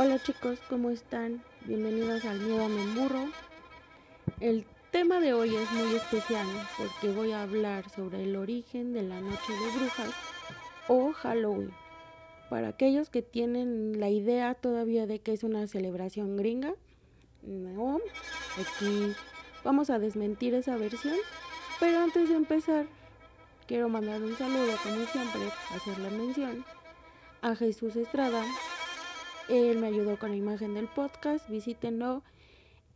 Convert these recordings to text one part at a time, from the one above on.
Hola chicos, ¿cómo están? Bienvenidos al Miedo Memburro. El tema de hoy es muy especial porque voy a hablar sobre el origen de la Noche de Brujas o Halloween. Para aquellos que tienen la idea todavía de que es una celebración gringa, no, aquí vamos a desmentir esa versión. Pero antes de empezar, quiero mandar un saludo, como siempre, hacer la mención a Jesús Estrada. Él me ayudó con la imagen del podcast, visítenlo.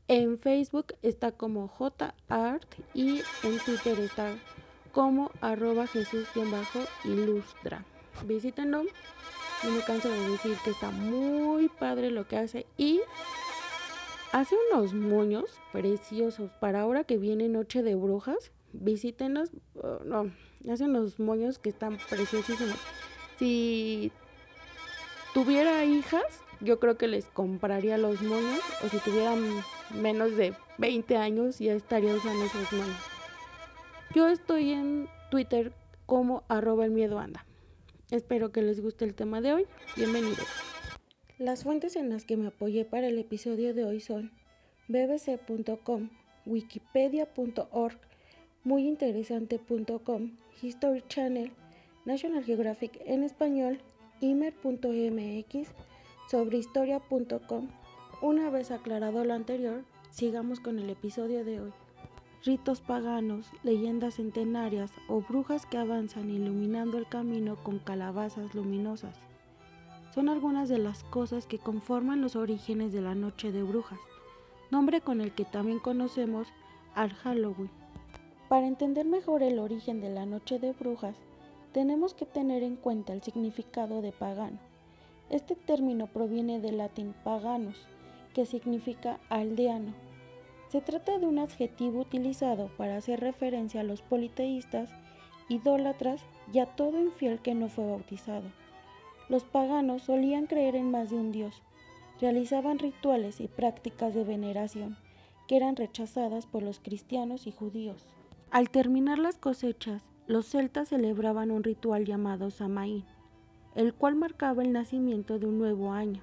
En Facebook está como JArt y en Twitter está como arroba Jesús-ilustra. Visítenlo. No me canso de decir que está muy padre lo que hace y hace unos moños preciosos para ahora que viene Noche de Brujas. Visítenos, uh, no, hace unos moños que están preciosísimos. Si tuviera hijas, yo creo que les compraría los moños. O si tuvieran menos de 20 años, ya estaría usando esos moños. Yo estoy en Twitter como arroba el miedo. Espero que les guste el tema de hoy. Bienvenidos. Las fuentes en las que me apoyé para el episodio de hoy son bbc.com, wikipedia.org, muyinteresante.com, History Channel, National Geographic en español, imer.mx, sobrehistoria.com. Una vez aclarado lo anterior, sigamos con el episodio de hoy. Ritos paganos, leyendas centenarias o brujas que avanzan iluminando el camino con calabazas luminosas son algunas de las cosas que conforman los orígenes de la Noche de Brujas, nombre con el que también conocemos al Halloween. Para entender mejor el origen de la Noche de Brujas, tenemos que tener en cuenta el significado de pagano. Este término proviene del latín paganos, que significa aldeano. Se trata de un adjetivo utilizado para hacer referencia a los politeístas, idólatras y a todo infiel que no fue bautizado. Los paganos solían creer en más de un dios, realizaban rituales y prácticas de veneración que eran rechazadas por los cristianos y judíos. Al terminar las cosechas, los celtas celebraban un ritual llamado Samaín, el cual marcaba el nacimiento de un nuevo año,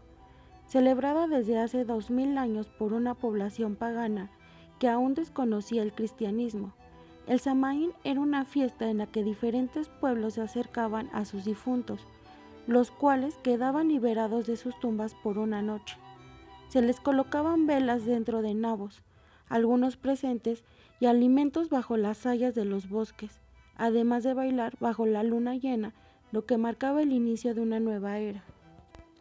celebrada desde hace dos mil años por una población pagana que aún desconocía el cristianismo. El Samaín era una fiesta en la que diferentes pueblos se acercaban a sus difuntos, los cuales quedaban liberados de sus tumbas por una noche. Se les colocaban velas dentro de nabos, algunos presentes y alimentos bajo las hayas de los bosques, además de bailar bajo la luna llena, lo que marcaba el inicio de una nueva era.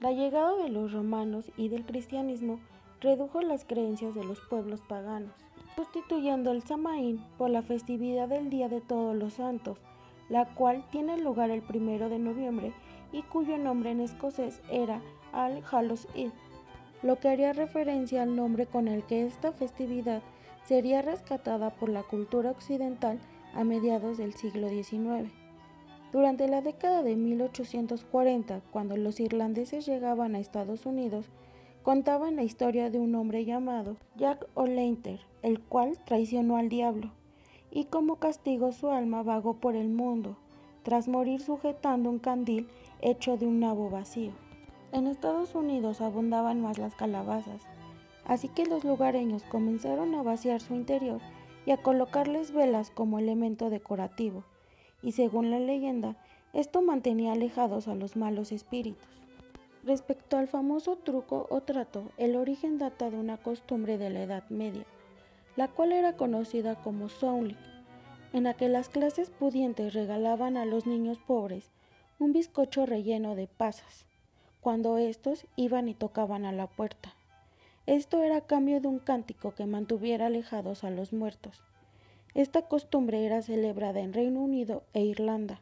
La llegada de los romanos y del cristianismo redujo las creencias de los pueblos paganos, sustituyendo el Samaín por la festividad del Día de Todos los Santos, la cual tiene lugar el primero de noviembre y cuyo nombre en escocés era Al Hallows Eve, lo que haría referencia al nombre con el que esta festividad sería rescatada por la cultura occidental a mediados del siglo XIX. Durante la década de 1840, cuando los irlandeses llegaban a Estados Unidos, contaban la historia de un hombre llamado Jack O'Lantern, el cual traicionó al diablo, y como castigo su alma vagó por el mundo, tras morir sujetando un candil hecho de un nabo vacío. En Estados Unidos abundaban más las calabazas, así que los lugareños comenzaron a vaciar su interior y a colocarles velas como elemento decorativo, y según la leyenda, esto mantenía alejados a los malos espíritus. Respecto al famoso truco o trato, el origen data de una costumbre de la Edad Media, la cual era conocida como Sowling, en la que las clases pudientes regalaban a los niños pobres un bizcocho relleno de pasas, cuando éstos iban y tocaban a la puerta. Esto era a cambio de un cántico que mantuviera alejados a los muertos. Esta costumbre era celebrada en Reino Unido e Irlanda,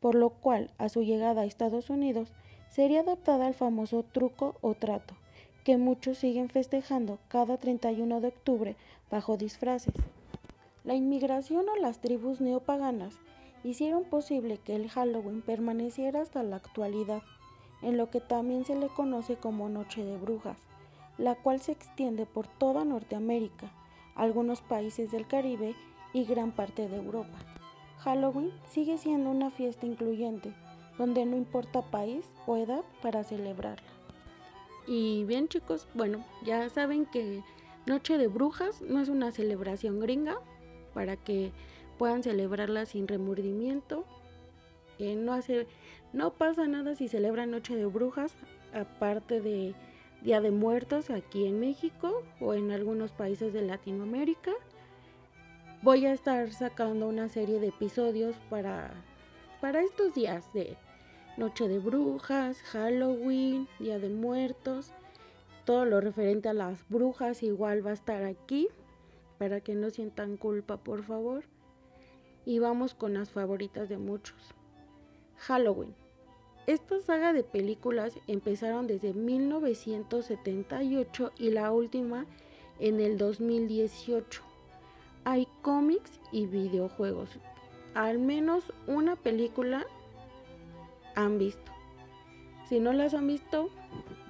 por lo cual a su llegada a Estados Unidos sería adaptada al famoso truco o trato, que muchos siguen festejando cada 31 de octubre bajo disfraces. La inmigración o las tribus neopaganas hicieron posible que el Halloween permaneciera hasta la actualidad, en lo que también se le conoce como Noche de Brujas, la cual se extiende por toda Norteamérica, algunos países del Caribe y gran parte de Europa. Halloween sigue siendo una fiesta incluyente, donde no importa país o edad para celebrarla. Y bien chicos, bueno, ya saben que Noche de Brujas no es una celebración gringa para que puedan celebrarla sin remordimiento. Eh, no, hace, no pasa nada si celebran Noche de Brujas, aparte de Día de Muertos aquí en México o en algunos países de Latinoamérica. Voy a estar sacando una serie de episodios para, para estos días de Noche de Brujas, Halloween, Día de Muertos. Todo lo referente a las brujas igual va a estar aquí para que no sientan culpa, por favor. Y vamos con las favoritas de muchos. Halloween. Esta saga de películas empezaron desde 1978 y la última en el 2018. Hay cómics y videojuegos. Al menos una película han visto. Si no las han visto,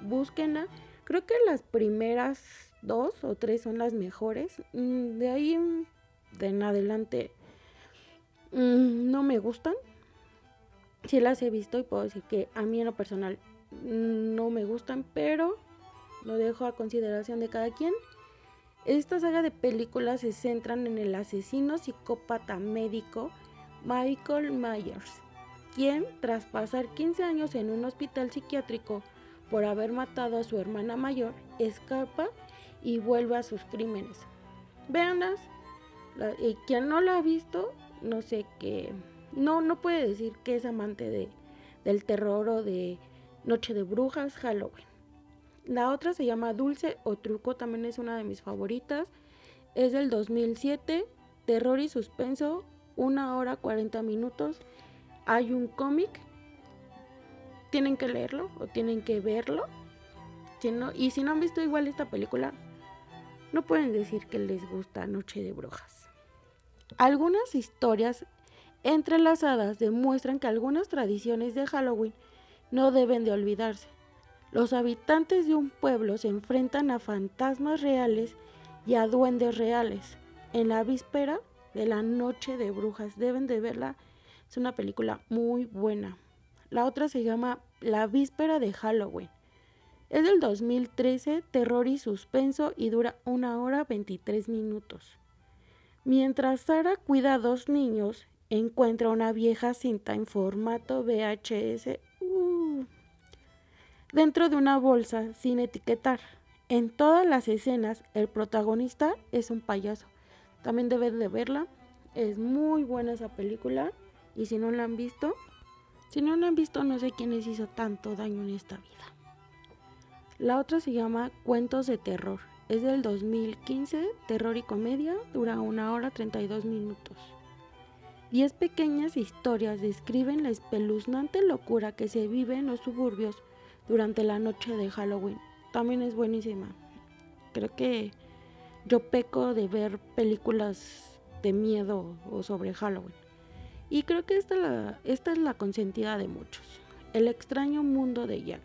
búsquenla. Creo que las primeras dos o tres son las mejores. Mm, de ahí en adelante mm, no me gustan sí las he visto y puedo decir que a mí en lo personal no me gustan, pero lo dejo a consideración de cada quien. Esta saga de películas se centran en el asesino psicópata médico Michael Myers, quien tras pasar 15 años en un hospital psiquiátrico por haber matado a su hermana mayor, escapa y vuelve a sus crímenes. Véanlas, y quien no la ha visto, no sé qué no, no puede decir que es amante de, del terror o de Noche de Brujas, Halloween. La otra se llama Dulce o Truco, también es una de mis favoritas. Es del 2007, terror y suspenso, una hora 40 minutos. Hay un cómic, tienen que leerlo o tienen que verlo. y si no han visto igual esta película, no pueden decir que les gusta Noche de Brujas. Algunas historias entrelazadas demuestran que algunas tradiciones de Halloween no deben de olvidarse. Los habitantes de un pueblo se enfrentan a fantasmas reales y a duendes reales en la víspera de la noche de brujas. Deben de verla, es una película muy buena. La otra se llama La víspera de Halloween. Es del 2013, terror y suspenso y dura una hora 23 minutos. Mientras Sara cuida a dos niños, encuentra una vieja cinta en formato VHS dentro de una bolsa sin etiquetar. En todas las escenas el protagonista es un payaso. También deben de verla. Es muy buena esa película. Y si no la han visto, si no la han visto no sé quién les hizo tanto daño en esta vida. La otra se llama Cuentos de Terror. Es del 2015, terror y comedia, dura una hora 32 minutos. Diez pequeñas historias describen la espeluznante locura que se vive en los suburbios durante la noche de Halloween. También es buenísima. Creo que yo peco de ver películas de miedo o sobre Halloween. Y creo que esta, esta es la consentida de muchos. El extraño mundo de Jack.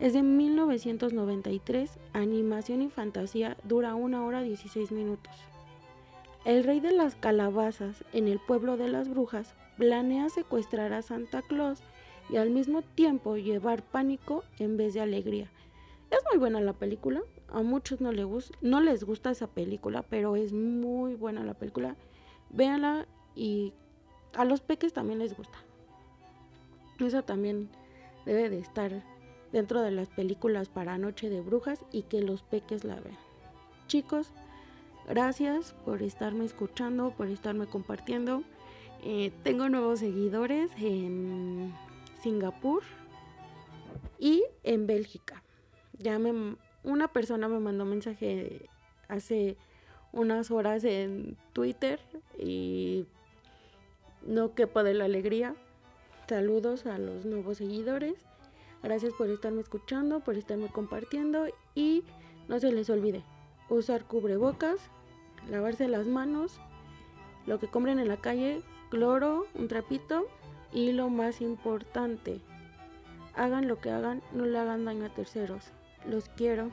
Es de 1993, animación y fantasía, dura una hora 16 minutos. El rey de las calabazas en el pueblo de las brujas planea secuestrar a Santa Claus y al mismo tiempo llevar pánico en vez de alegría. Es muy buena la película, a muchos no, no les gusta esa película, pero es muy buena la película. Véanla y a los peques también les gusta. Esa también debe de estar dentro de las películas para Noche de Brujas y que los peques la vean. Chicos, Gracias por estarme escuchando, por estarme compartiendo. Eh, tengo nuevos seguidores Singapur y en Bélgica. Ya me, una persona me mandó mensaje hace unas horas en Twitter y no quepo de la alegría. Saludos a los nuevos seguidores. Gracias por estarme escuchando, por estarme compartiendo y no se les olvide, usar cubrebocas, lavarse las manos, lo que compren en la calle, cloro, un trapito y lo más importante, hagan lo que hagan, no le hagan daño a terceros. Los quiero.